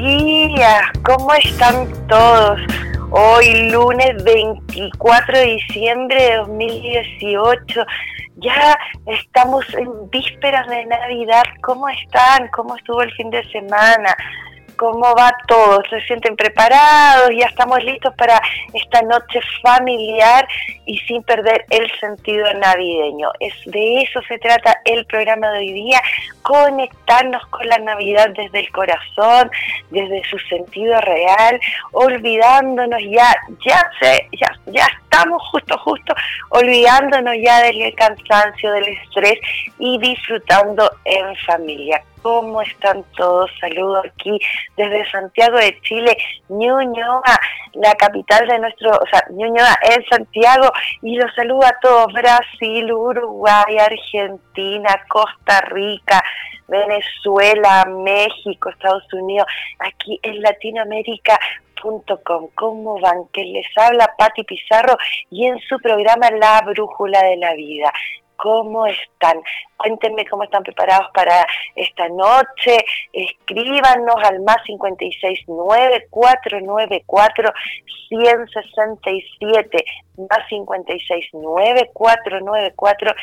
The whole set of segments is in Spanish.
Días, ¿cómo están todos? Hoy lunes 24 de diciembre de 2018, ya estamos en vísperas de Navidad, ¿cómo están? ¿Cómo estuvo el fin de semana? ¿Cómo va todo? ¿Se sienten preparados? Ya estamos listos para esta noche familiar y sin perder el sentido navideño. Es de eso se trata el programa de hoy día, conectarnos con la Navidad desde el corazón, desde su sentido real, olvidándonos ya, ya sé, ya, ya estamos justo, justo, olvidándonos ya del cansancio, del estrés y disfrutando en familia ¿Cómo están todos? Saludo aquí desde Santiago de Chile, Ñuñoa, la capital de nuestro, o sea, Ñuñoa en Santiago, y los saludo a todos, Brasil, Uruguay, Argentina, Costa Rica, Venezuela, México, Estados Unidos, aquí en Latinoamérica.com. ¿Cómo van? Que les habla Patti Pizarro y en su programa La Brújula de la Vida. ¿Cómo están? Cuéntenme cómo están preparados para esta noche. Escríbanos al más 569 494 167 más 569 494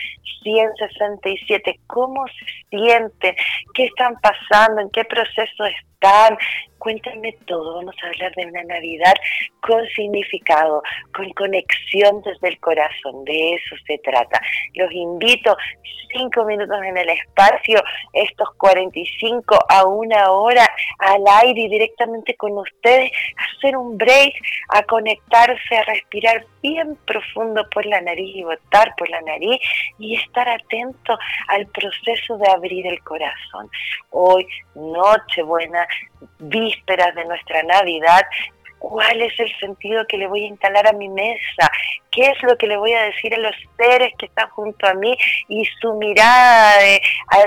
167. ¿Cómo se sienten? ¿Qué están pasando? ¿En qué proceso están? Cuéntenme todo. Vamos a hablar de una Navidad con significado, con conexión desde el corazón. De eso se trata. Los invito cinco minutos en el espacio, estos 45 a una hora al aire y directamente con ustedes, a hacer un break, a conectarse, a respirar bien profundo por la nariz y botar por la nariz y estar atento al proceso de abrir el corazón. Hoy, Nochebuena, vísperas de nuestra Navidad, cuál es el sentido que le voy a instalar a mi mesa, qué es lo que le voy a decir a los seres que están junto a mí y su mirada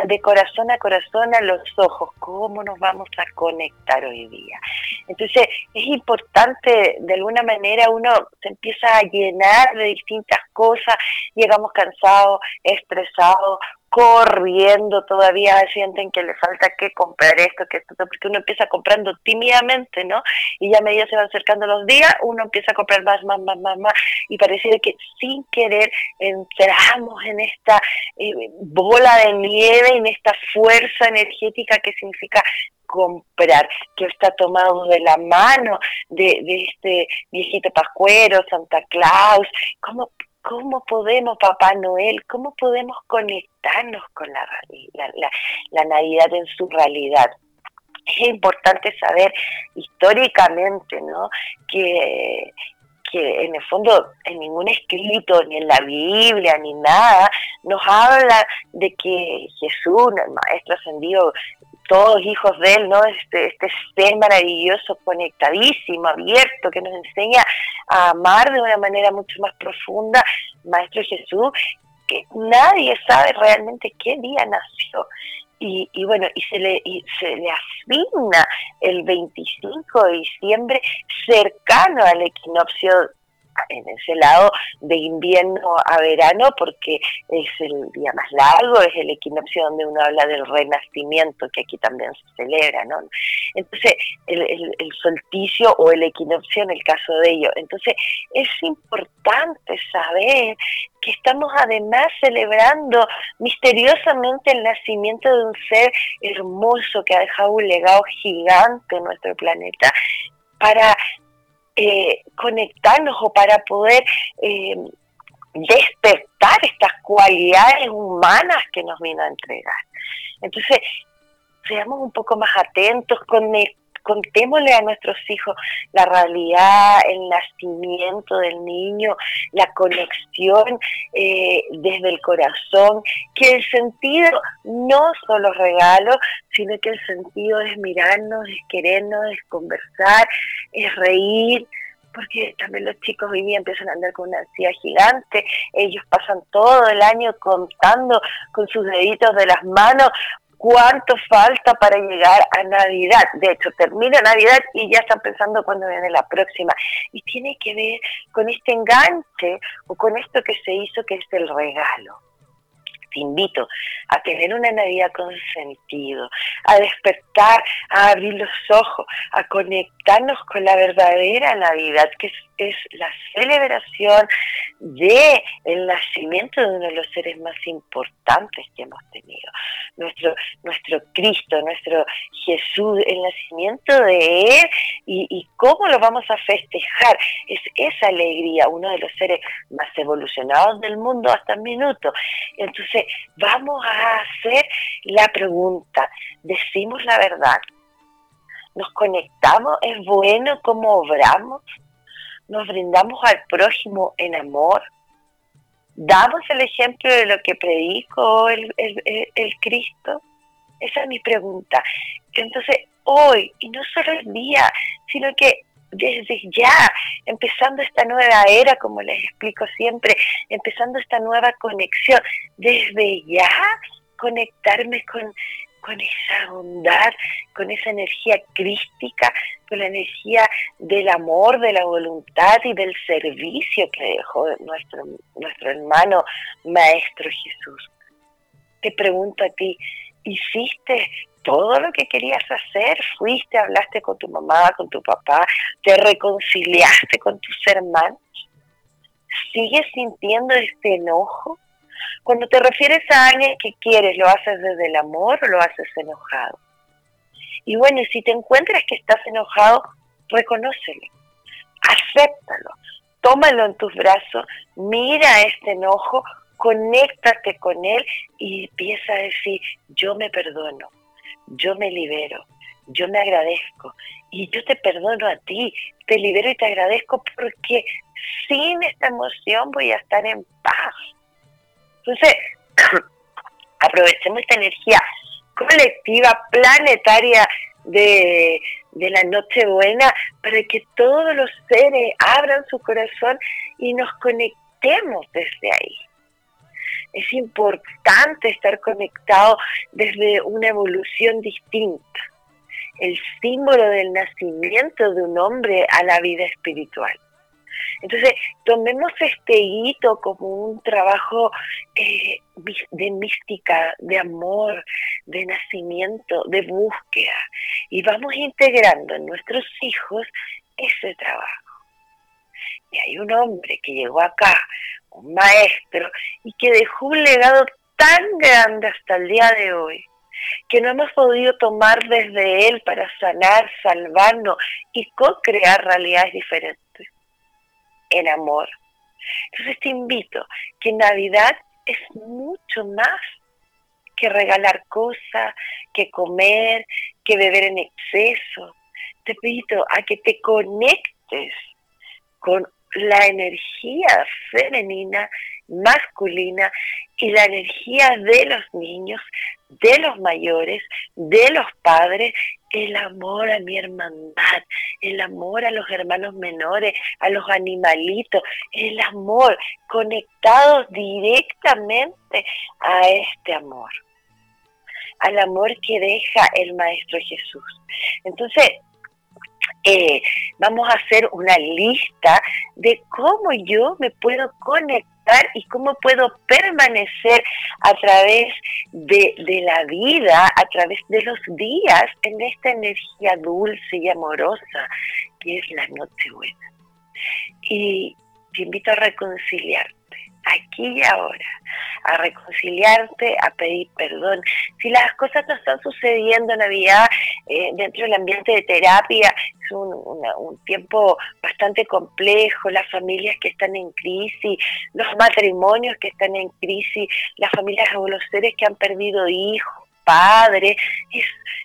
de, corazón a corazón a los ojos, cómo nos vamos a conectar hoy día. Entonces es importante, de alguna manera uno se empieza a llenar de distintas cosas, llegamos cansados, estresados, corriendo todavía sienten que le falta que comprar esto, que esto, porque uno empieza comprando tímidamente, ¿no? Y ya a medida se van acercando los días, uno empieza a comprar más, más, más, más, más, y pareciera que sin querer entramos en esta eh, bola de nieve, en esta fuerza energética que significa comprar, que está tomado de la mano de, este viejito pascuero, Santa Claus, ¿cómo ¿Cómo podemos, Papá Noel, cómo podemos conectarnos con la, la, Navidad en su realidad? Es importante saber históricamente, ¿no? Que, que en el fondo en ningún escrito, ni en la Biblia, ni nada, nos habla de que Jesús, el Maestro ascendido, todos hijos de Él, ¿no? Este, este ser maravilloso, conectadísimo, abierto, que nos enseña a amar de una manera mucho más profunda, Maestro Jesús, que nadie sabe realmente qué día nació. Y, y, bueno, y se le, y se le asigna el 25 de diciembre cercano al equinoccio en ese lado de invierno a verano porque es el día más largo, es el equinoccio donde uno habla del renacimiento que aquí también se celebra, ¿no? Entonces, el, el, solsticio o el equinoccio en el caso de ello. Entonces, es importante saber que estamos además celebrando misteriosamente el nacimiento de un ser hermoso que ha dejado un legado gigante en nuestro planeta para eh, conectarnos o para poder eh, despertar estas cualidades humanas que nos vino a entregar. Entonces, seamos un poco más atentos, contémosle a nuestros hijos la realidad, el nacimiento del niño, la conexión eh, desde el corazón, que el sentido no son los regalos, sino que el sentido es mirarnos, es querernos, es conversar, es reír, porque también los chicos hoy día empiezan a andar con una ansiedad gigante, ellos pasan todo el año contando con sus deditos de las manos cuánto falta para llegar a Navidad. De hecho, termina Navidad y ya están pensando cuándo viene la próxima. Y tiene que ver con este enganche o con esto que se hizo, que es el regalo te invito a tener una Navidad con sentido, a despertar, a abrir los ojos, a conectarnos con la verdadera Navidad, que es es la celebración de el nacimiento de uno de los seres más importantes que hemos tenido. Nuestro, nuestro Cristo, nuestro Jesús, el nacimiento de Él y, y cómo lo vamos a festejar. Es esa alegría, uno de los seres más evolucionados del mundo hasta el minuto. Entonces, vamos a hacer la pregunta, ¿decimos la verdad? ¿Nos conectamos? ¿Es bueno cómo obramos? Nos brindamos al prójimo en amor, damos el ejemplo de lo que predico el, el, Cristo. Esa es mi pregunta. Entonces, hoy, y no solo el día, sino que desde ya, empezando esta nueva era, como les explico siempre, empezando esta nueva conexión, desde ya conectarme con con esa bondad, con esa energía crística, con la energía del amor, de la voluntad y del servicio que dejó nuestro, nuestro hermano Maestro Jesús. Te pregunto a ti, ¿hiciste todo lo que querías hacer? ¿Fuiste, hablaste con tu mamá, con tu papá? ¿Te reconciliaste con tus hermanos? ¿Sigues sintiendo este enojo? Cuando te refieres a alguien que quieres, ¿lo haces desde el amor o lo haces enojado? Y bueno, si te encuentras que estás enojado, reconócelo, acéptalo, tómalo en tus brazos, mira este enojo, conéctate con él y empieza a decir, yo me perdono, yo me libero, yo me agradezco y yo te perdono a ti, te libero y te agradezco porque sin esta emoción voy a estar en paz. Entonces, aprovechemos esta energía colectiva, planetaria de, de la Nochebuena para que todos los seres abran su corazón y nos conectemos desde ahí. Es importante estar conectado desde una evolución distinta. El símbolo del nacimiento de un hombre a la vida espiritual. Entonces, tomemos este hito como un trabajo eh, de mística, de amor, de nacimiento, de búsqueda, y vamos integrando en nuestros hijos ese trabajo. Y hay un hombre que llegó acá, un maestro, y que dejó un legado tan grande hasta el día de hoy, que no hemos podido tomar desde él para sanar, salvarnos y co-crear realidades diferentes en amor. Entonces te invito que Navidad es mucho más que regalar cosas, que comer, que beber en exceso. Te invito a que te conectes con la energía femenina, masculina y la energía de los niños, de los mayores, de los padres, el amor a mi hermandad, el amor a los hermanos menores, a los animalitos, el amor conectados directamente a este amor, al amor que deja el Maestro Jesús. Entonces, eh, vamos a hacer una lista de cómo yo me puedo conectar y cómo puedo permanecer a través de, la vida, a través de los días, en esta energía dulce y amorosa que es la noche buena. Y te invito a reconciliar aquí y ahora, a reconciliarte, a pedir perdón. Si las cosas no están sucediendo en Navidad eh, dentro del ambiente de terapia, es un, un, tiempo bastante complejo, las familias que están en crisis, los matrimonios que están en crisis, las familias o los seres que han perdido hijos. Padre,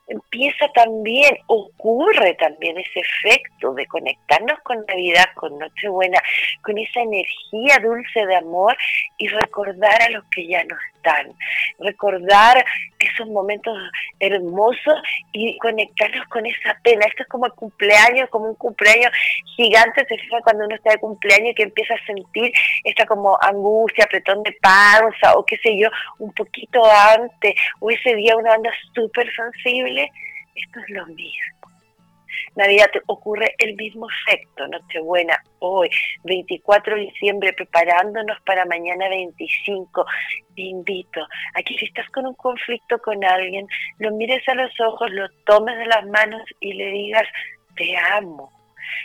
empieza también, ocurre también ese efecto de conectarnos con Navidad, con Nochebuena, con esa energía dulce de amor y recordar a los que ya no están, recordar esos momentos hermosos y conectarnos con esa pena. Esto es como el cumpleaños, como un cumpleaños gigante, se fija cuando uno está de cumpleaños y que empieza a sentir esta como angustia, apretón de panza o qué sé yo, un poquito antes, o ese día uno anda súper sensible, esto es lo mismo. Navidad ocurre el mismo efecto, Nochebuena, hoy, 24 de diciembre, preparándonos para mañana 25. Te invito a que si estás con un conflicto con alguien, lo mires a los ojos, lo tomes de las manos y le digas, te amo.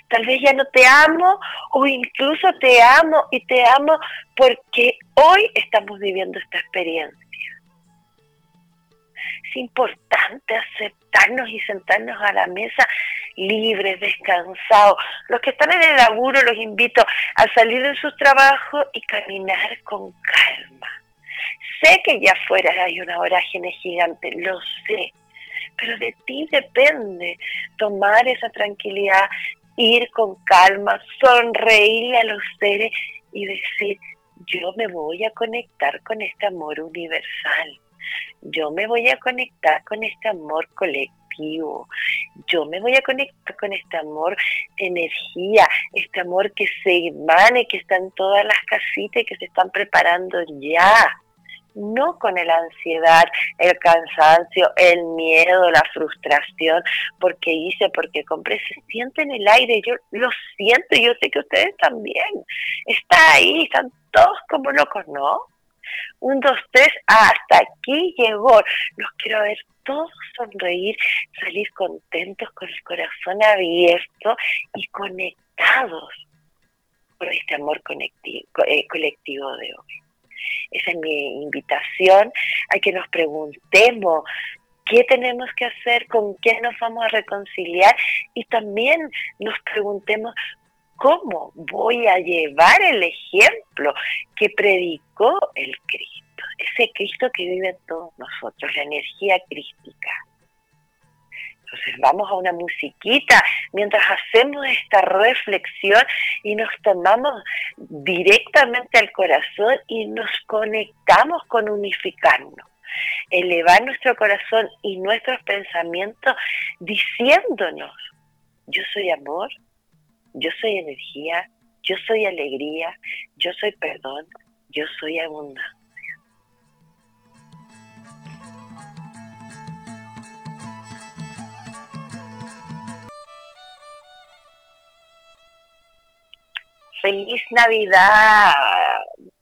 Tal vez ya no te amo o incluso te amo y te amo porque hoy estamos viviendo esta experiencia. Es importante aceptarnos y sentarnos a la mesa libres, descansados. Los que están en el laburo los invito a salir de sus trabajos y caminar con calma. Sé que ya afuera hay una vorágine gigante, lo sé, pero de ti depende tomar esa tranquilidad, ir con calma, sonreírle a los seres y decir, yo me voy a conectar con este amor universal, yo me voy a conectar con este amor colectivo yo me voy a conectar con este amor, energía, este amor que se emane, que está en todas las casitas y que se están preparando ya. No con la ansiedad, el cansancio, el miedo, la frustración, porque hice, porque compré, se siente en el aire, yo lo siento, yo sé que ustedes también. Está ahí, están todos como locos, ¿no? Un, dos, tres, hasta aquí llegó. Los quiero ver todos sonreír, salir contentos con el corazón abierto y conectados por este amor eh, colectivo de hoy. Esa es mi invitación a que nos preguntemos qué tenemos que hacer, con quién nos vamos a reconciliar y también nos preguntemos cómo voy a llevar el ejemplo que predicó el Cristo ese Cristo que vive en todos nosotros, la energía crística. Entonces vamos a una musiquita mientras hacemos esta reflexión y nos tomamos directamente al corazón y nos conectamos con unificarnos. Elevar nuestro corazón y nuestros pensamientos diciéndonos, yo soy amor, yo soy energía, yo soy alegría, yo soy perdón, yo soy abundancia. Feliz Navidad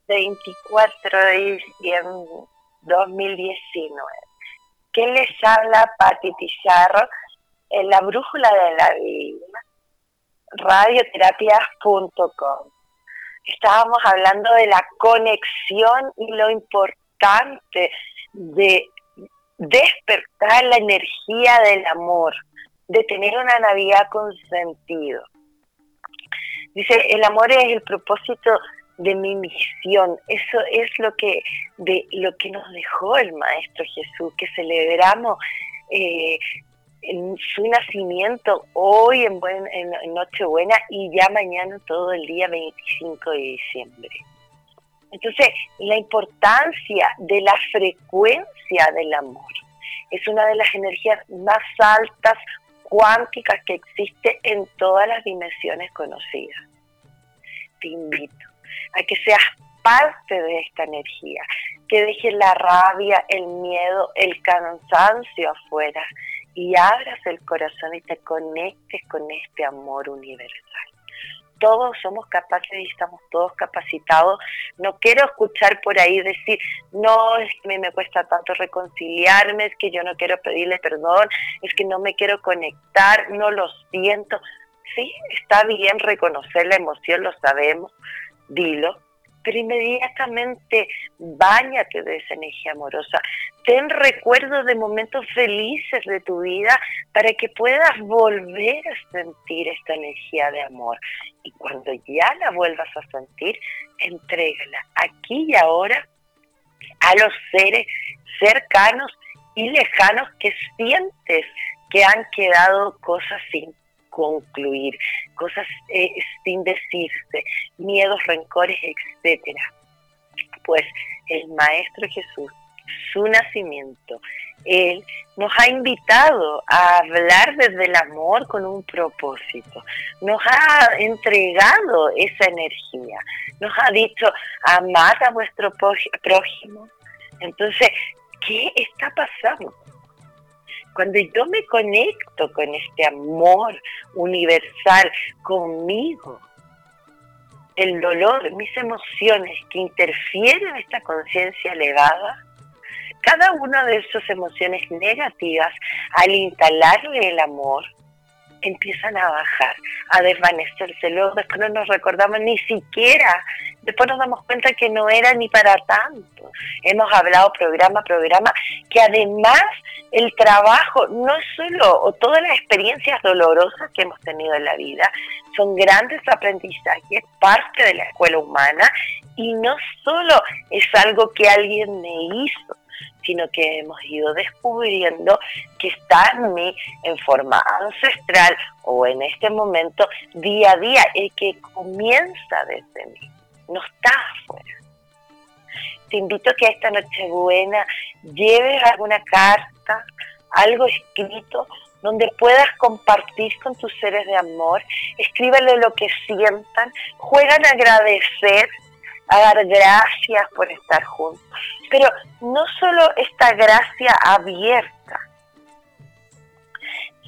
24 de diciembre 2019. ¿Qué les habla Pati Pizarro en la brújula de la vida? Radioterapias.com. Estábamos hablando de la conexión y lo importante de despertar la energía del amor, de tener una Navidad con sentido. Dice, el amor es el propósito de mi misión. Eso es lo que, de, lo que nos dejó el Maestro Jesús, que celebramos eh, en su nacimiento hoy en, buen, en Nochebuena y ya mañana todo el día 25 de diciembre. Entonces, la importancia de la frecuencia del amor es una de las energías más altas, cuánticas que existe en todas las dimensiones conocidas. Te invito a que seas parte de esta energía, que dejes la rabia, el miedo, el cansancio afuera y abras el corazón y te conectes con este amor universal todos somos capaces y estamos todos capacitados. No quiero escuchar por ahí decir, no, es que me cuesta tanto reconciliarme, es que yo no quiero pedirle perdón, es que no me quiero conectar, no lo siento. Sí, está bien reconocer la emoción, lo sabemos, dilo, pero inmediatamente bañate de esa energía amorosa. Ten recuerdos de momentos felices de tu vida para que puedas volver a sentir esta energía de amor. Y cuando ya la vuelvas a sentir, entrégala aquí y ahora a los seres cercanos y lejanos que sientes que han quedado cosas sin concluir, cosas eh, sin decirse, miedos, rencores, etcétera. Pues el Maestro Jesús, su nacimiento, Él nos ha invitado a hablar desde el amor con un propósito, nos ha entregado esa energía, nos ha dicho, amad a vuestro prójimo. Entonces, ¿qué está pasando? Cuando yo me conecto con este amor universal conmigo, el dolor, mis emociones que interfieren en esta conciencia elevada, cada una de esas emociones negativas, al instalarle el amor, empiezan a bajar, a desvanecerse. Luego después no nos recordamos ni siquiera, después nos damos cuenta que no era ni para tanto. Hemos hablado programa a programa, que además el trabajo no solo, o todas las experiencias dolorosas que hemos tenido en la vida, son grandes aprendizajes, parte de la escuela humana, y no solo es algo que alguien me hizo, sino que hemos ido descubriendo que está en mí en forma ancestral o en este momento día a día, el que comienza desde mí, no está afuera. Te invito a que esta Nochebuena lleves alguna carta, algo escrito donde puedas compartir con tus seres de amor, escríbele lo que sientan, juegan a agradecer a dar gracias por estar juntos. Pero no solo esta gracia abierta,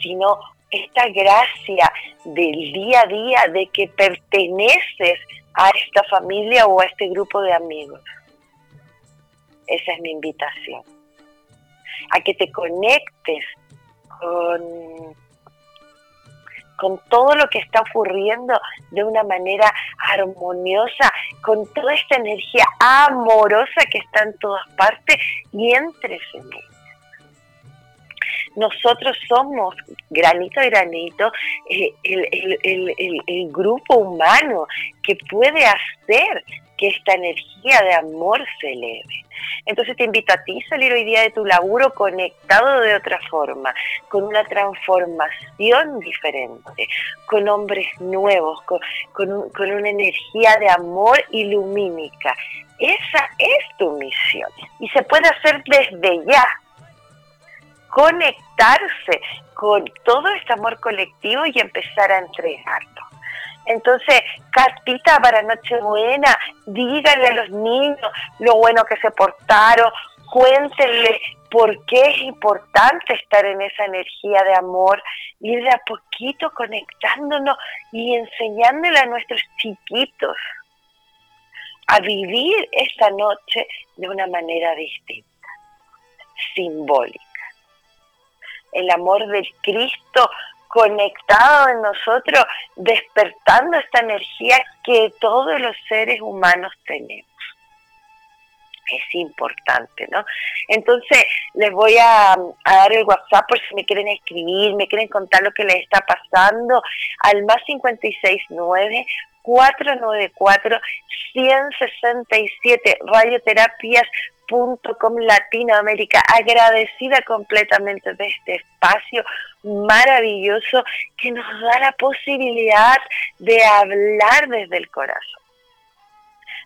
sino esta gracia del día a día de que perteneces a esta familia o a este grupo de amigos. Esa es mi invitación. A que te conectes con con todo lo que está ocurriendo de una manera armoniosa, con toda esta energía amorosa que está en todas partes y entre ellos. Nosotros somos, granito a granito, eh, el grupo humano que puede hacer que esta energía de amor se eleve. Entonces te invito a ti a salir hoy día de tu laburo conectado de otra forma, con una transformación diferente, con hombres nuevos, con, con una energía de amor ilumínica. Esa es tu misión y se puede hacer desde ya. Conectarse con todo este amor colectivo y empezar a entregarlo. Entonces, cartita para Nochebuena, díganle a los niños lo bueno que se portaron, cuéntenle por qué es importante estar en esa energía de amor, ir de a poquito conectándonos y enseñándole a nuestros chiquitos a vivir esta noche de una manera distinta, simbólica. El amor del Cristo conectado en nosotros, despertando esta energía que todos los seres humanos tenemos. Es importante, ¿no? Entonces, les voy a, dar el WhatsApp por si me quieren escribir, me quieren contar lo que les está pasando, al más 569 494 167 radioterapias com Latinoamérica, agradecida completamente de este espacio maravilloso que nos da la posibilidad de hablar desde el corazón,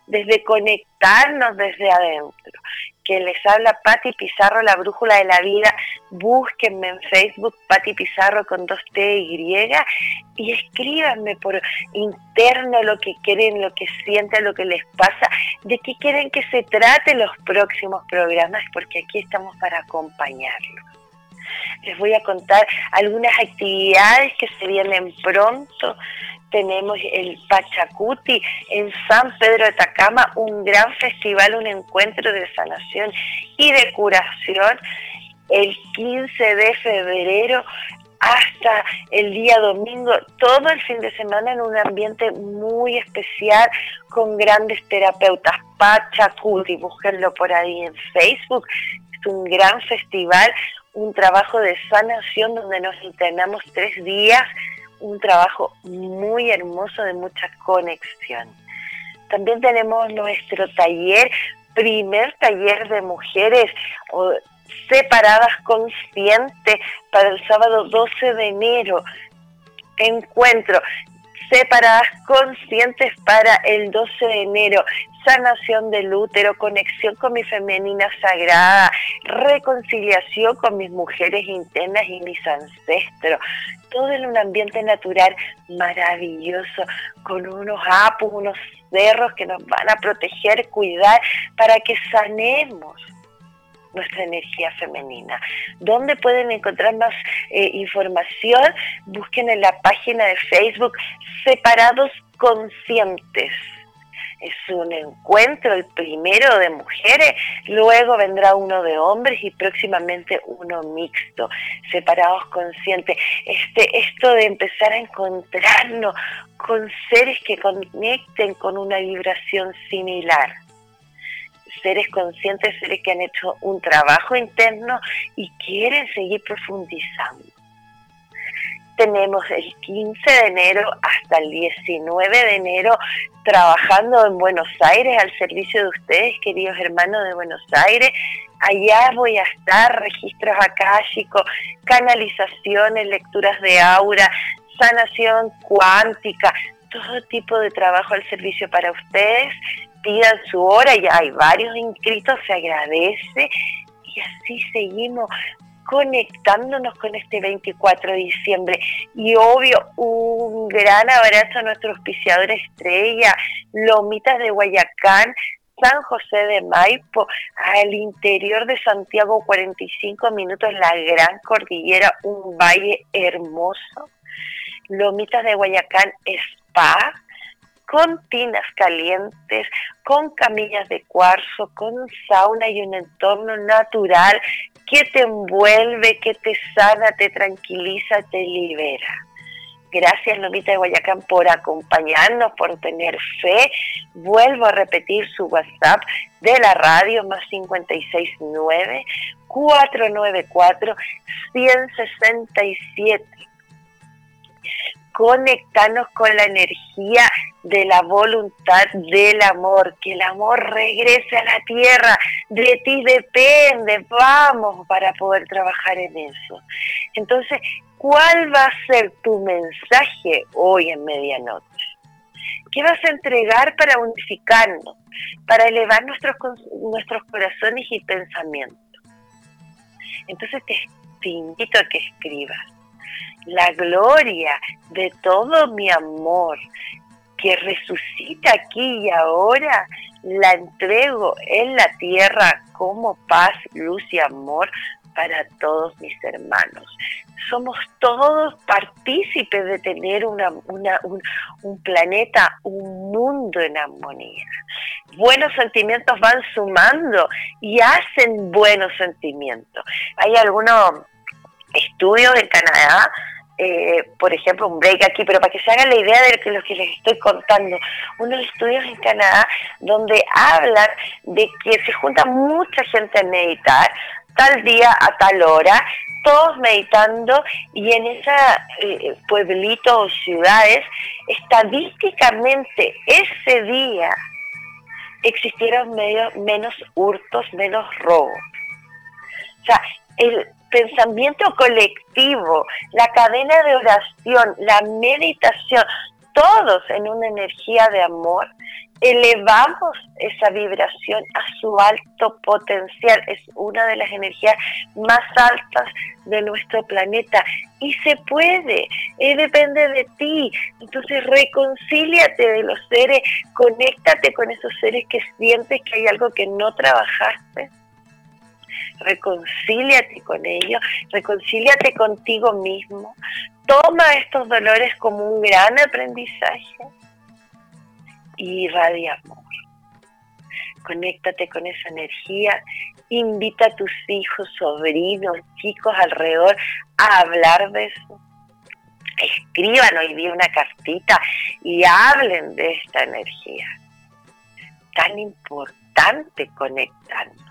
desde conectarnos desde adentro, que les habla Patti Pizarro, la brújula de la vida. Búsquenme en Facebook, Patti Pizarro con dos T y y escríbanme por interno lo que quieren, lo que sienten, lo que les pasa, de qué quieren que se trate los próximos programas, porque aquí estamos para acompañarlos. Les voy a contar algunas actividades que se vienen pronto tenemos el Pachacuti en San Pedro de Atacama, un gran festival, un encuentro de sanación y de curación el 15 de febrero hasta el día domingo, todo el fin de semana en un ambiente muy especial con grandes terapeutas. Pachacuti, búsquenlo por ahí en Facebook. Es un gran festival, un trabajo de sanación donde nos internamos tres días un trabajo muy hermoso de mucha conexión. También tenemos nuestro taller, primer taller de mujeres separadas conscientes para el sábado 12 de enero. Encuentro separadas conscientes para el 12 de enero. Sanación del útero, conexión con mi femenina sagrada, reconciliación con mis mujeres internas y mis ancestros. Todo en un ambiente natural maravilloso, con unos apus, unos cerros que nos van a proteger, cuidar, para que sanemos nuestra energía femenina. ¿Dónde pueden encontrar más eh, información? Busquen en la página de Facebook Separados Conscientes. Es un encuentro, el primero de mujeres, luego vendrá uno de hombres y próximamente uno mixto, separados conscientes. Este, esto de empezar a encontrarnos con seres que conecten con una vibración similar seres conscientes, seres que han hecho un trabajo interno y quieren seguir profundizando. Tenemos el 15 de enero hasta el 19 de enero trabajando en Buenos Aires al servicio de ustedes, queridos hermanos de Buenos Aires. Allá voy a estar, registros akáshicos, canalizaciones, lecturas de aura, sanación cuántica, todo tipo de trabajo al servicio para ustedes pidan su hora, ya hay varios inscritos, se agradece y así seguimos conectándonos con este 24 de diciembre. Y obvio, un gran abrazo a nuestro auspiciador estrella, Lomitas de Guayacán, San José de Maipo, al interior de Santiago, 45 minutos, la gran cordillera, un valle hermoso. Lomitas de Guayacán, Spa, con tinas calientes, con camillas de cuarzo, con sauna y un entorno natural que te envuelve, que te sana, te tranquiliza, te libera. Gracias, Lomita de Guayacán, por acompañarnos, por tener fe. Vuelvo a repetir su WhatsApp de la radio, más 569 494 167 conectarnos con la energía de la voluntad del amor, que el amor regrese a la tierra, de ti depende, vamos para poder trabajar en eso. Entonces, ¿cuál va a ser tu mensaje hoy en medianoche? ¿Qué vas a entregar para unificarnos, para elevar nuestros, nuestros corazones y pensamientos? Entonces te invito a que escribas la gloria de todo mi amor que resucita aquí y ahora, la entrego en la tierra como paz, luz y amor para todos mis hermanos. Somos todos partícipes de tener un, un, planeta, un mundo en armonía. Buenos sentimientos van sumando y hacen buenos sentimientos. Hay algunos estudios en Canadá eh, por ejemplo, un break aquí, pero para que se hagan la idea de lo que les estoy contando, unos estudios en Canadá donde hablan de que se junta mucha gente a meditar tal día a tal hora, todos meditando y en ese eh, pueblito o ciudades, estadísticamente ese día existieron menos hurtos, menos robos. O sea, el, pensamiento colectivo, la cadena de oración, la meditación, todos en una energía de amor, elevamos esa vibración a su alto potencial. Es una de las energías más altas de nuestro planeta. Y se puede, eh, depende de ti. Entonces reconcíliate de los seres, conéctate con esos seres que sientes que hay algo que no trabajaste reconcíliate con ellos, reconcíliate contigo mismo, toma estos dolores como un gran aprendizaje y irradia amor. Conéctate con esa energía, invita a tus hijos, sobrinos, chicos alrededor a hablar de eso. Escriban hoy día una cartita y hablen de esta energía. Tan importante conectarnos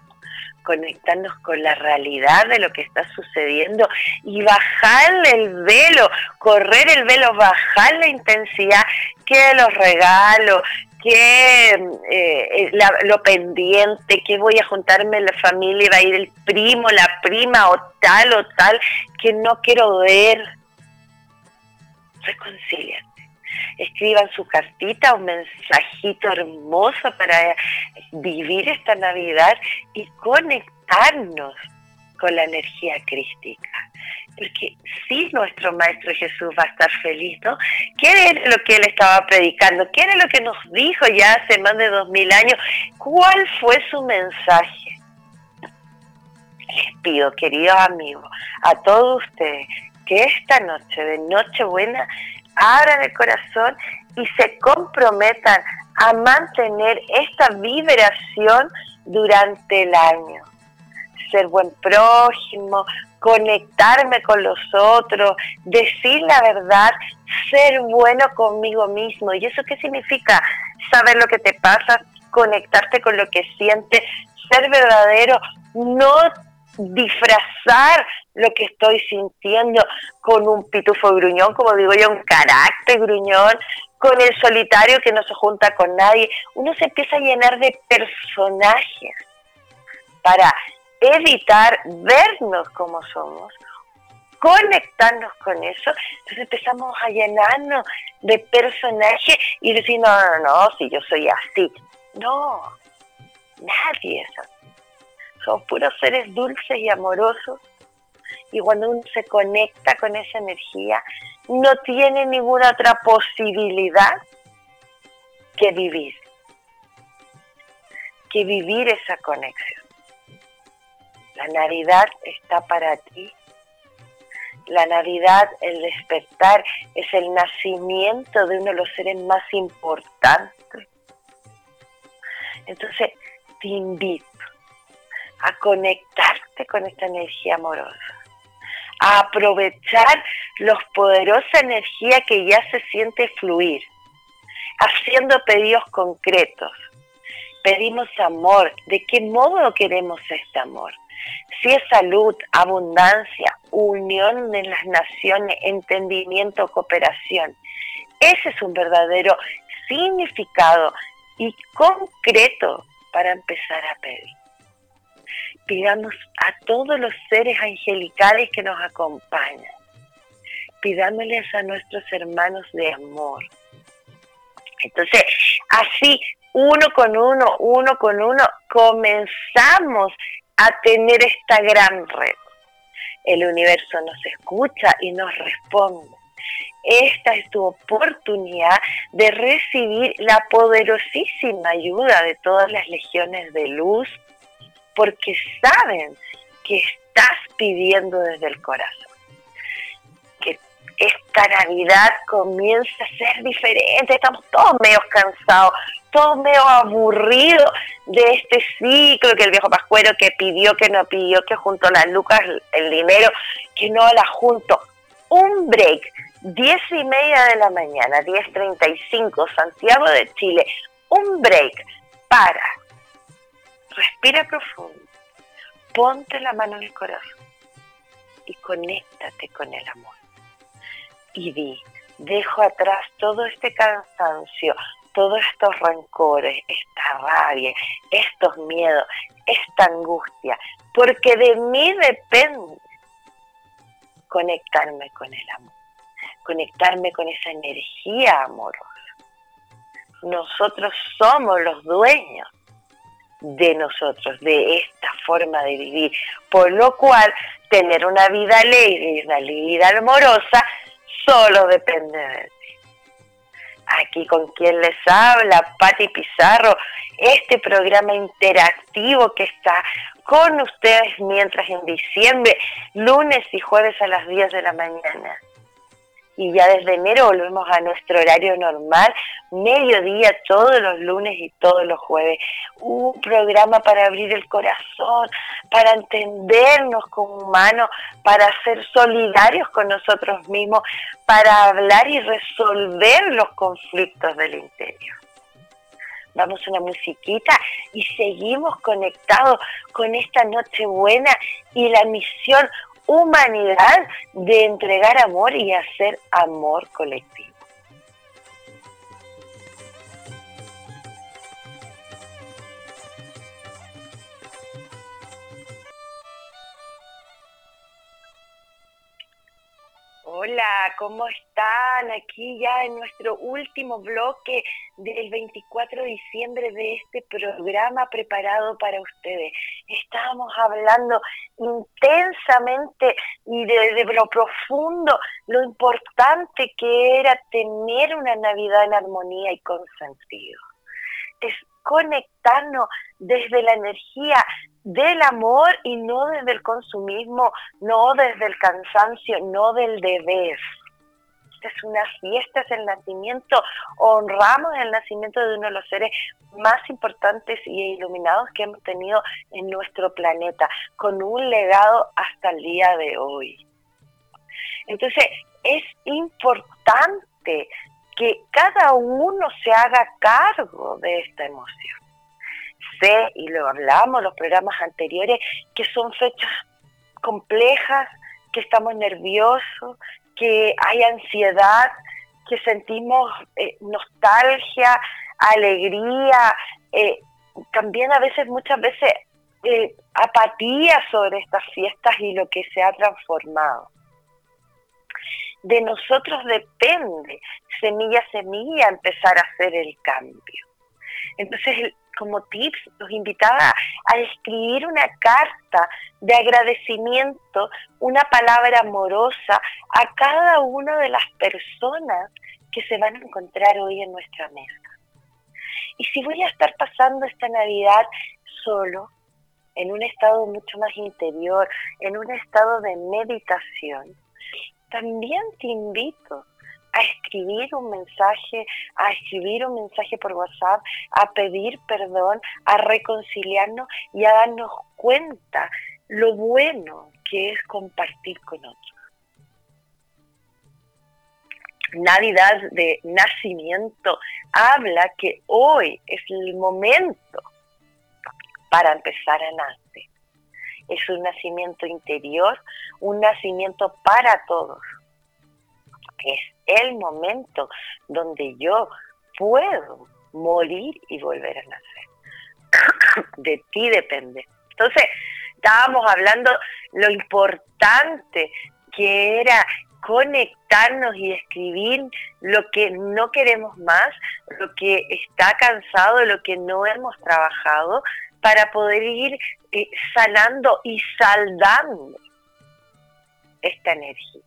conectarnos con la realidad de lo que está sucediendo y bajarle el velo, correr el velo, bajar la intensidad, que los regalos, que eh, lo pendiente, que voy a juntarme la familia, va a ir el primo, la prima o tal o tal, que no quiero ver. Reconcíliate. Escriban su cartita, un mensajito hermoso para vivir esta Navidad y conectarnos con la energía crística porque sí nuestro Maestro Jesús va a estar feliz, ¿no? ¿Qué es lo que él estaba predicando? ¿Qué era lo que nos dijo ya hace más de dos mil años? ¿Cuál fue su mensaje? Les pido, queridos amigos, a todos ustedes, que esta noche de Nochebuena abran el corazón y se comprometan a mantener esta vibración durante el año. Ser buen prójimo, conectarme con los otros, decir la verdad, ser bueno conmigo mismo. ¿Y eso qué significa? Saber lo que te pasa, conectarte con lo que sientes, ser verdadero, no disfrazar lo que estoy sintiendo con un pitufo gruñón, como digo yo, un carácter gruñón, con el solitario que no se junta con nadie. Uno se empieza a llenar de personajes para evitar vernos como somos, conectarnos con eso, entonces empezamos a llenarnos de personajes y decir, no, no, no, si yo soy así. No, nadie es así. Somos puros seres dulces y amorosos y cuando uno se conecta con esa energía, no tiene ninguna otra posibilidad que vivir, que vivir esa conexión. La Navidad está para ti. La Navidad, el despertar, es el nacimiento de uno de los seres más importantes. Entonces, te invito a conectarte con esta energía amorosa, a aprovechar los poderosa energía que ya se siente fluir, haciendo pedidos concretos. Pedimos amor. ¿De qué modo queremos este amor? Si es salud, abundancia, unión en las naciones, entendimiento, cooperación. Ese es un verdadero significado y concreto para empezar a pedir. Pidamos a todos los seres angelicales que nos acompañan. Pidámosles a nuestros hermanos de amor. Entonces, así, uno con uno, uno con uno, comenzamos a tener esta gran red. El universo nos escucha y nos responde. Esta es tu oportunidad de recibir la poderosísima ayuda de todas las legiones de luz, porque saben que estás pidiendo desde el corazón. Que esta Navidad comienza a ser diferente, estamos todos medio cansados, todo medio aburrido de este ciclo, que el viejo Pascuero que pidió, que no pidió, que junto a las lucas el dinero, que no la junto. Un break, diez y media de la mañana, 10.35, Santiago de Chile, un break para, respira profundo, ponte la mano en el corazón y conéctate con el amor. Y di, dejo atrás todo este cansancio, todos estos rencores, esta rabia, estos miedos, esta angustia, porque de mí depende conectarme con el amor, conectarme con esa energía amorosa. Nosotros somos los dueños de nosotros, de esta forma de vivir, por lo cual tener una vida alegre y una vida amorosa solo depende de aquí con quien les habla, Patti Pizarro, este programa interactivo que está con ustedes mientras en diciembre, lunes y jueves a las 10 de la mañana y ya desde enero volvemos a nuestro horario normal, mediodía todos los lunes y todos los jueves. Un programa para abrir el corazón, para entendernos como humanos, para ser solidarios con nosotros mismos, para hablar y resolver los conflictos del interior. Vamos a una musiquita y seguimos conectados con esta noche buena y la misión humanidad de entregar amor y hacer amor colectivo. Hola, ¿cómo están? Aquí ya en nuestro último bloque del 24 de diciembre de este programa preparado para ustedes. Estábamos hablando intensamente y desde lo profundo lo importante que era tener una Navidad en armonía y con sentido. Es conectarnos desde la energía del amor y no desde el consumismo, no desde el cansancio, no del deber. Esta es una fiesta, es el nacimiento, honramos el nacimiento de uno de los seres más importantes y iluminados que hemos tenido en nuestro planeta, con un legado hasta el día de hoy. Entonces, es importante que cada uno se haga cargo de esta emoción sé, y lo hablamos en los programas anteriores, que son fechas complejas, que estamos nerviosos, que hay ansiedad, que sentimos eh, nostalgia, alegría, eh, también a veces, muchas veces, eh, apatía sobre estas fiestas y lo que se ha transformado. De nosotros depende, semilla a semilla, empezar a hacer el cambio. Entonces, como tips, los invitaba a escribir una carta de agradecimiento, una palabra amorosa a cada una de las personas que se van a encontrar hoy en nuestra mesa. Y si voy a estar pasando esta Navidad solo, en un estado mucho más interior, en un estado de meditación, también te invito a escribir un mensaje, a escribir un mensaje por WhatsApp, a pedir perdón, a reconciliarnos y a darnos cuenta lo bueno que es compartir con otros. Navidad de nacimiento habla que hoy es el momento para empezar a nacer. Es un nacimiento interior, un nacimiento para todos. Es el momento donde yo puedo morir y volver a nacer. De ti depende. Entonces, estábamos hablando lo importante que era conectarnos y escribir lo que no queremos más, lo que está cansado, lo que no hemos trabajado, para poder ir eh, sanando y saldando esta energía.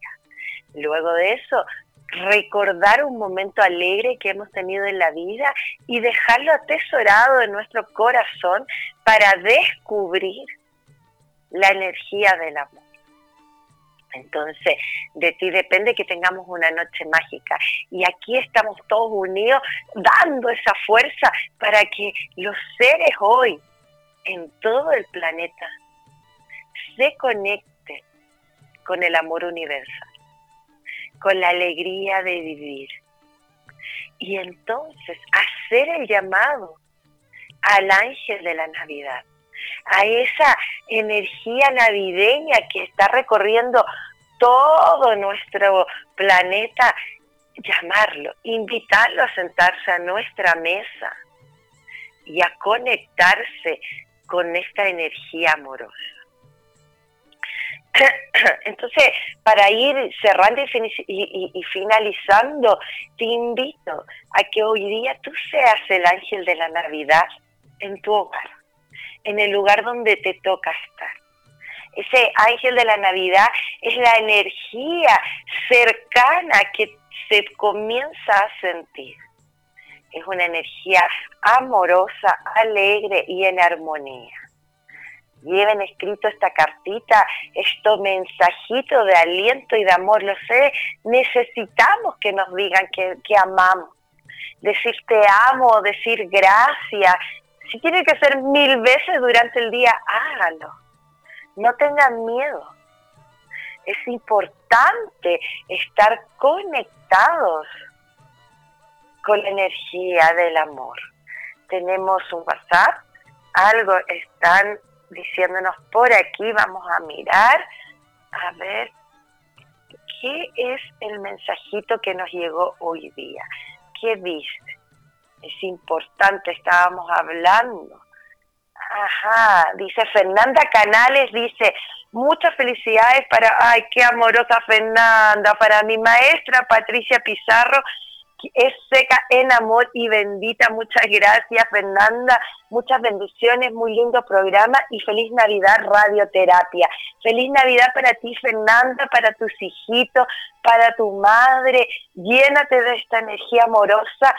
Luego de eso, recordar un momento alegre que hemos tenido en la vida y dejarlo atesorado en nuestro corazón para descubrir la energía del amor. Entonces, de ti depende que tengamos una noche mágica. Y aquí estamos todos unidos dando esa fuerza para que los seres hoy en todo el planeta se conecten con el amor universal con la alegría de vivir. Y entonces hacer el llamado al ángel de la Navidad, a esa energía navideña que está recorriendo todo nuestro planeta, llamarlo, invitarlo a sentarse a nuestra mesa y a conectarse con esta energía amorosa. Entonces, para ir cerrando y, finalizando, te invito a que hoy día tú seas el ángel de la Navidad en tu hogar, en el lugar donde te toca estar. Ese ángel de la Navidad es la energía cercana que se comienza a sentir. Es una energía amorosa, alegre y en armonía lleven escrito esta cartita, estos mensajitos de aliento y de amor. Lo sé, necesitamos que nos digan que, que amamos. Decir te amo, decir gracias. Si tiene que ser mil veces durante el día, hágalo. No tengan miedo. Es importante estar conectados con la energía del amor. Tenemos un WhatsApp, algo están diciéndonos por aquí, vamos a mirar, a ver qué es el mensajito que nos llegó hoy día. ¿Qué dice? Es importante, estábamos hablando. Ajá, dice Fernanda Canales, dice, muchas felicidades para, ay, qué amorosa Fernanda, para mi maestra Patricia Pizarro, es seca en amor y bendita. Muchas gracias, Fernanda. Muchas bendiciones, muy lindo programa y feliz Navidad Radioterapia. Feliz Navidad para ti, Fernanda, para tus hijitos, para tu madre. Llénate de esta energía amorosa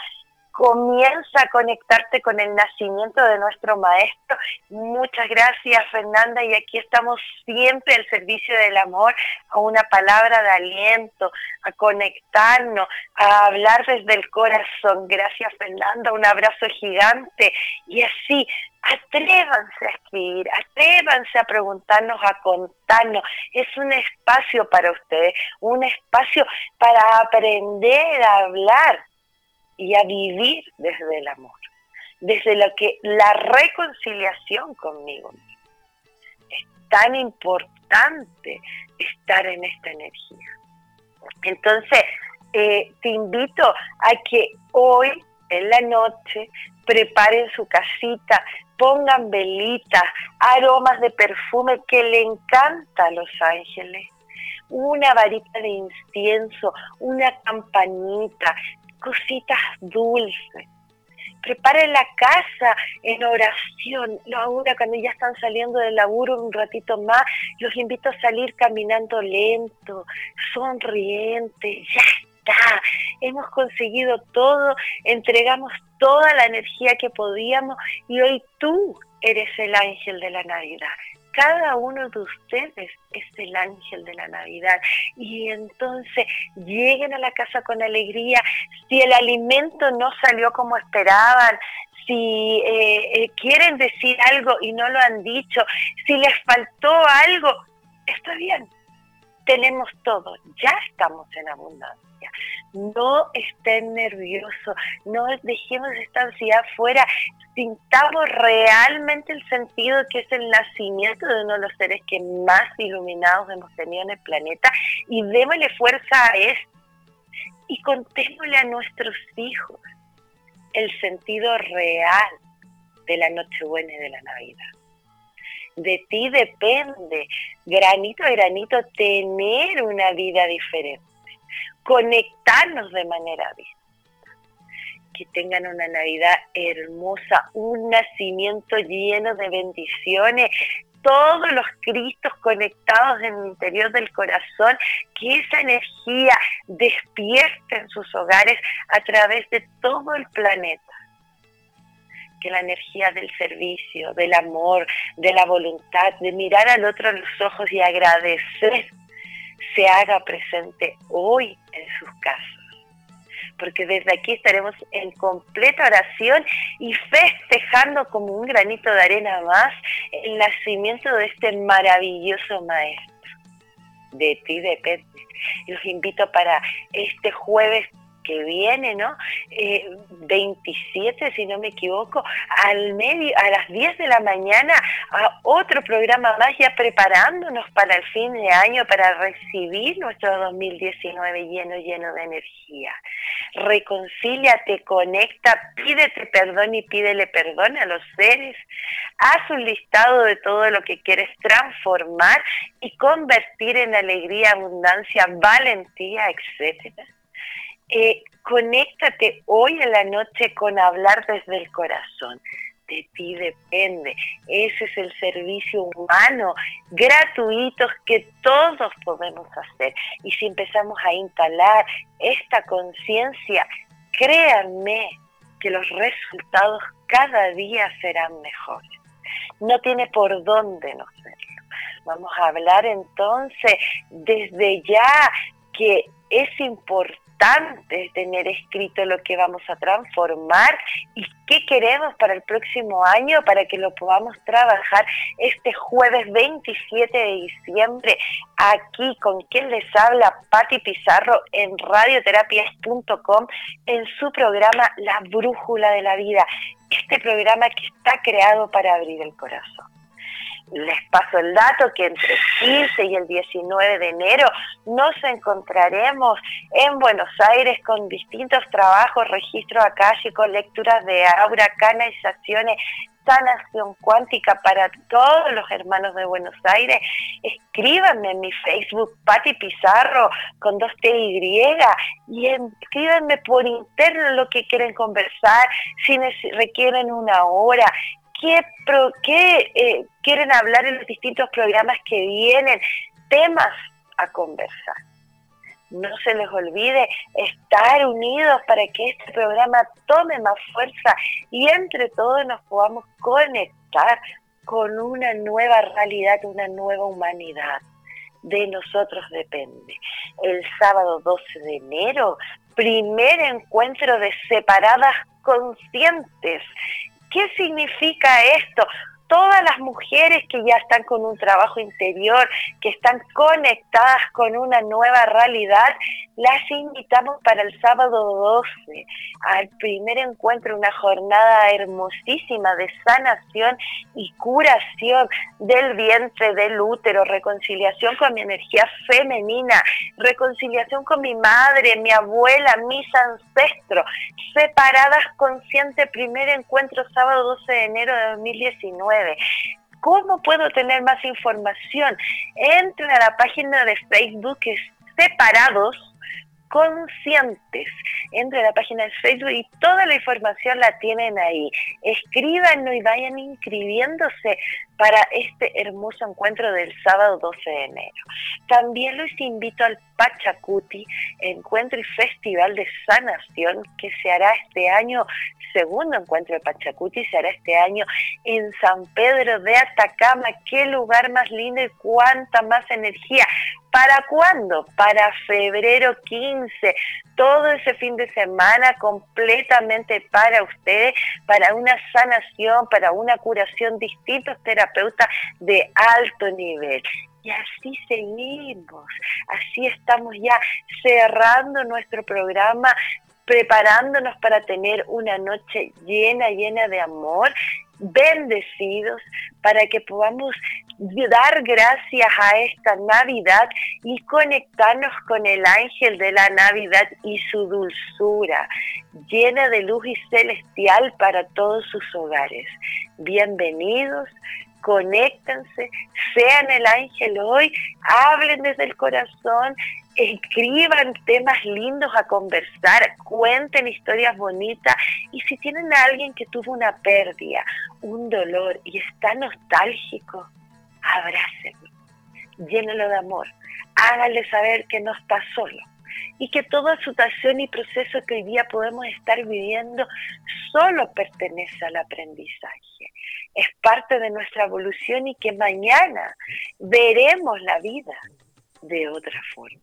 comienza a conectarte con el nacimiento de nuestro maestro. Muchas gracias, Fernanda, y aquí estamos siempre al servicio del amor, a una palabra de aliento, a conectarnos, a hablar desde el corazón. Gracias, Fernanda, un abrazo gigante. Y así, atrévanse a escribir, atrévanse a preguntarnos, a contarnos. Es un espacio para ustedes, un espacio para aprender a hablar y a vivir desde el amor, desde lo que la reconciliación conmigo Es tan importante estar en esta energía. Entonces, eh, te invito a que hoy, en la noche, preparen su casita, pongan velitas, aromas de perfume que le encanta a los ángeles, una varita de incienso, una campanita, cositas dulces. Preparen la casa en oración. Ahora cuando ya están saliendo del laburo un ratito más, los invito a salir caminando lento, sonriente. Ya está. Hemos conseguido todo, entregamos toda la energía que podíamos y hoy tú eres el ángel de la Navidad cada uno de ustedes es el ángel de la Navidad. Y entonces lleguen a la casa con alegría. Si el alimento no salió como esperaban, si eh, eh, quieren decir algo y no lo han dicho, si les faltó algo, está bien. Tenemos todo, ya estamos en abundancia. No estén nerviosos, no dejemos esta ansiedad fuera, sintamos realmente el sentido que es el nacimiento de uno de los seres que más iluminados hemos tenido en el planeta y démosle fuerza a esto y contémosle a nuestros hijos el sentido real de la Nochebuena y de la Navidad. De ti depende, granito a granito, tener una vida diferente, conectarnos de manera distinta que tengan una Navidad hermosa, un nacimiento lleno de bendiciones, todos los Cristos conectados en el interior del corazón, que esa energía despierte en sus hogares a través de todo el planeta. Que la energía del servicio, del amor, de la voluntad, de mirar al otro a los ojos y agradecer, se haga presente hoy en sus casas porque desde aquí estaremos en completa oración y festejando como un granito de arena más el nacimiento de este maravilloso maestro. De ti depende. Los invito para este jueves que viene, ¿no? 27, eh, si no me equivoco, al medio, a las 10 de la mañana, a otro programa más, ya preparándonos para el fin de año, para recibir nuestro 2019 lleno, lleno de energía. Reconcíliate, conecta, pídete perdón y pídele perdón a los seres. Haz un listado de todo lo que quieres transformar y convertir en alegría, abundancia, valentía, etcétera eh, conéctate hoy en la noche con hablar desde el corazón. De ti depende. Ese es el servicio humano gratuito que todos podemos hacer. Y si empezamos a instalar esta conciencia, créanme que los resultados cada día serán mejores. No tiene por dónde no serlo. Vamos a hablar entonces desde ya que es importante tener escrito lo que vamos a transformar y qué queremos para el próximo año para que lo podamos trabajar este jueves 27 de diciembre aquí con quien les habla Patti Pizarro en radioterapias.com en su programa La Brújula de la Vida, este programa que está creado para abrir el corazón les paso el dato que entre el 15 y el 19 de enero nos encontraremos en Buenos Aires con distintos trabajos, registros con lecturas de aura, canalizaciones, sanación cuántica para todos los hermanos de Buenos Aires, escríbanme en mi Facebook, Patti Pizarro, con dos T y, y escríbanme por interno lo que quieren conversar, si requieren una hora, qué, qué eh, quieren hablar en los distintos programas que vienen, temas a conversar no se les olvide estar unidos para que este programa tome más fuerza y entre todos nos podamos conectar con una nueva realidad, una nueva humanidad. De nosotros depende. El sábado 12 de enero, primer encuentro de separadas conscientes. ¿Qué significa esto? Todas las mujeres que ya están con un trabajo interior, que están conectadas con una nueva realidad, las invitamos para el sábado 12 al primer encuentro, una jornada hermosísima de sanación y curación del vientre, del útero, reconciliación con mi energía femenina, reconciliación con mi madre, mi abuela, mis ancestros, separadas consciente, primer encuentro sábado 12 de enero de 2019 ¿Cómo puedo tener más información? Entren a la página de Facebook que es Separados conscientes. Entre la página de Facebook y toda la información la tienen ahí. Escríbanos y vayan inscribiéndose para este hermoso encuentro del sábado 12 de enero. También los invito al Pachacuti, encuentro y festival de sanación que se hará este año, segundo encuentro de Pachacuti, se hará este año en San Pedro de Atacama. Qué lugar más lindo y cuánta más energía. ¿Para cuándo? Para febrero 15. Todo ese fin de semana completamente para ustedes, para una sanación, para una curación, distintos terapeutas de alto nivel. Y así seguimos, así estamos ya cerrando nuestro programa, preparándonos para tener una noche llena, llena de amor, bendecidos, para que podamos dar gracias a esta Navidad y conectarnos con el ángel de la Navidad y su dulzura, llena de luz y celestial para todos sus hogares. Bienvenidos, conéctense, sean el ángel hoy, hablen desde el corazón, escriban temas lindos a conversar, cuenten historias bonitas y si tienen a alguien que tuvo una pérdida, un dolor y está nostálgico, abrácenlo, llénelo de amor, háganle saber que no está solo y que toda situación y proceso que hoy día podemos estar viviendo solo pertenece al aprendizaje, es parte de nuestra evolución y que mañana veremos la vida de otra forma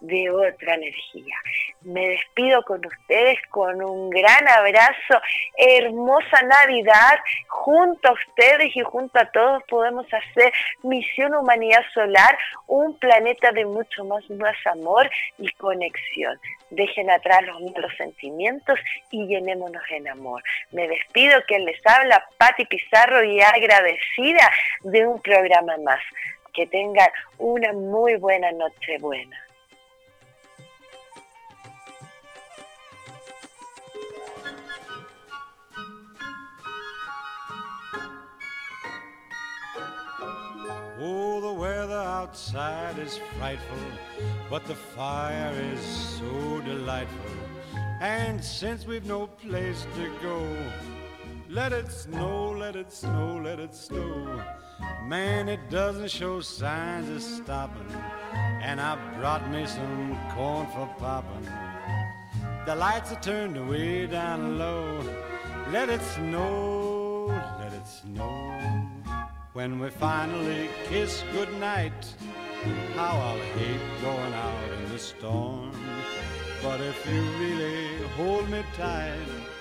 de otra energía. Me despido con ustedes con un gran abrazo, hermosa Navidad, junto a ustedes y junto a todos podemos hacer Misión Humanidad Solar, un planeta de mucho más, más amor y conexión. Dejen atrás los malos sentimientos y llenémonos en amor. Me despido, quien les habla, Patti Pizarro, y agradecida de un programa más. Que tengan una muy buena noche buena. Oh, the weather outside is frightful, but the fire is so delightful. And since we've no place to go, let it snow, let it snow, let it snow. Man, it doesn't show signs of stopping. And I brought me some corn for popping. The lights are turned way down low. Let it snow, let it snow. When we finally kiss goodnight, how I'll hate going out in the storm. But if you really hold me tight,